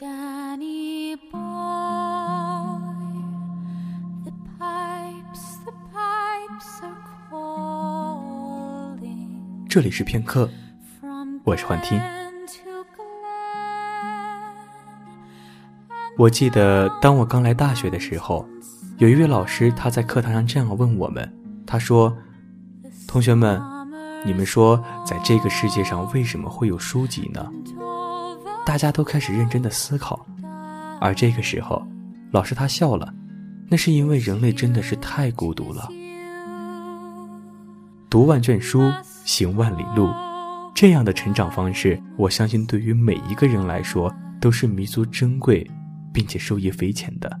Danny boy, the pipes, the pipes are calling 这里是片刻，我是幻听。我记得当我刚来大学的时候，有一位老师他在课堂上这样问我们，他说：“同学们，你们说在这个世界上为什么会有书籍呢？”大家都开始认真的思考，而这个时候，老师他笑了，那是因为人类真的是太孤独了。读万卷书，行万里路，这样的成长方式，我相信对于每一个人来说都是弥足珍贵，并且受益匪浅的。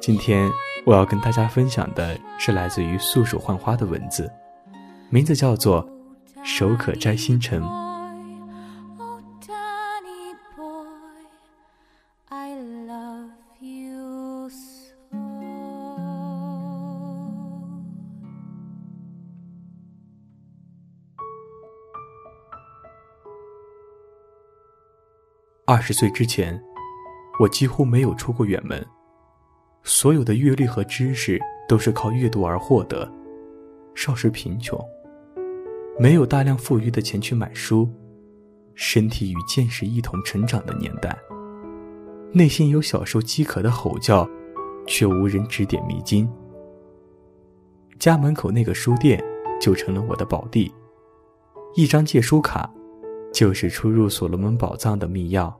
今天我要跟大家分享的是来自于素手幻花的文字，名字叫做《手可摘星辰》。二十岁之前，我几乎没有出过远门，所有的阅历和知识都是靠阅读而获得。少时贫穷，没有大量富裕的钱去买书，身体与见识一同成长的年代，内心有小兽饥渴的吼叫，却无人指点迷津。家门口那个书店就成了我的宝地，一张借书卡就是出入所罗门宝藏的密钥。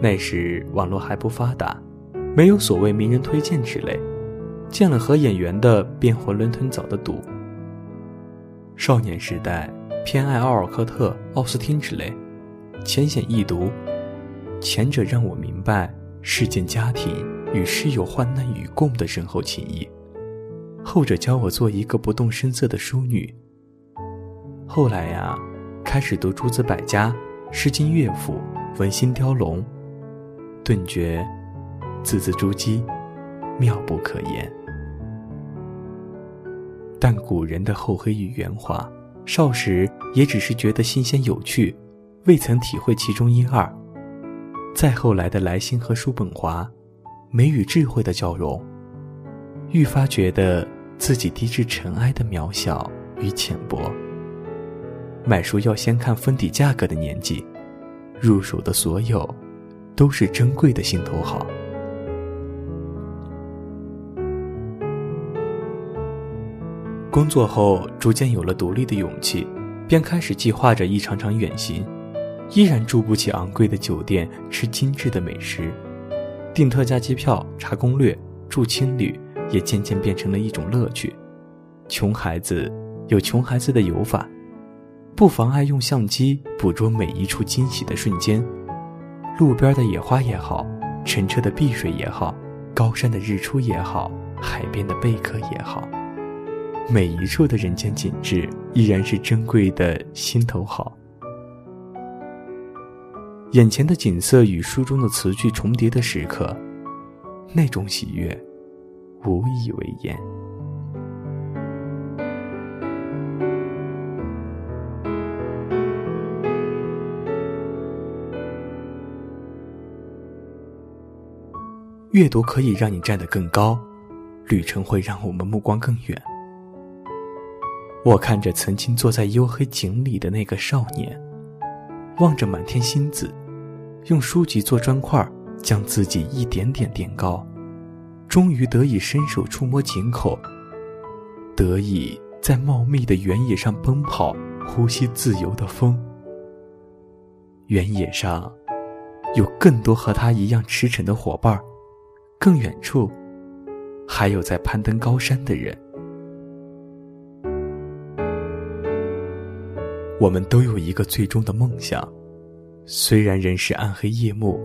那时网络还不发达，没有所谓名人推荐之类，见了合眼缘的便囫囵吞枣的赌。少年时代偏爱奥尔科特、奥斯汀之类，浅显易读。前者让我明白世间家庭与室友患难与共的深厚情谊，后者教我做一个不动声色的淑女。后来呀，开始读诸子百家、诗经乐府、文心雕龙，顿觉字字珠玑，妙不可言。但古人的厚黑与圆滑，少时也只是觉得新鲜有趣，未曾体会其中一二。再后来的来信和叔本华，美与智慧的交融，愈发觉得自己低至尘埃的渺小与浅薄。买书要先看封底价格的年纪，入手的所有，都是珍贵的心头好。工作后，逐渐有了独立的勇气，便开始计划着一场场远行。依然住不起昂贵的酒店，吃精致的美食，订特价机票，查攻略，住青旅，也渐渐变成了一种乐趣。穷孩子有穷孩子的游法，不妨碍用相机捕捉每一处惊喜的瞬间。路边的野花也好，澄澈的碧水也好，高山的日出也好，海边的贝壳也好，每一处的人间景致依然是珍贵的心头好。眼前的景色与书中的词句重叠的时刻，那种喜悦，无以为言。阅读可以让你站得更高，旅程会让我们目光更远。我看着曾经坐在黝黑井里的那个少年。望着满天星子，用书籍做砖块，将自己一点点垫高，终于得以伸手触摸井口，得以在茂密的原野上奔跑，呼吸自由的风。原野上，有更多和他一样驰骋的伙伴儿，更远处，还有在攀登高山的人。我们都有一个最终的梦想，虽然人是暗黑夜幕，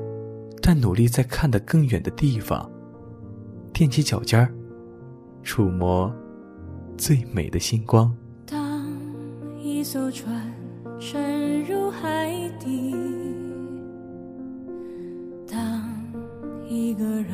但努力在看得更远的地方，踮起脚尖儿，触摸最美的星光。当一艘船沉入海底，当一个人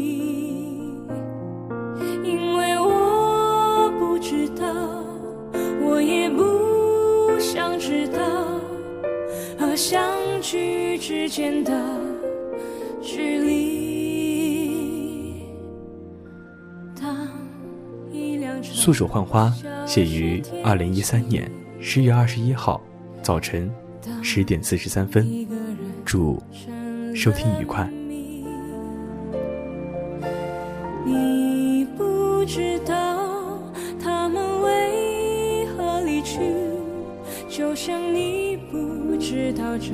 之间的距离。素手换花写于二零一三年十月二十一号早晨十点四十三分。祝收听愉快。你不知道他们为何离去，就像你不知道这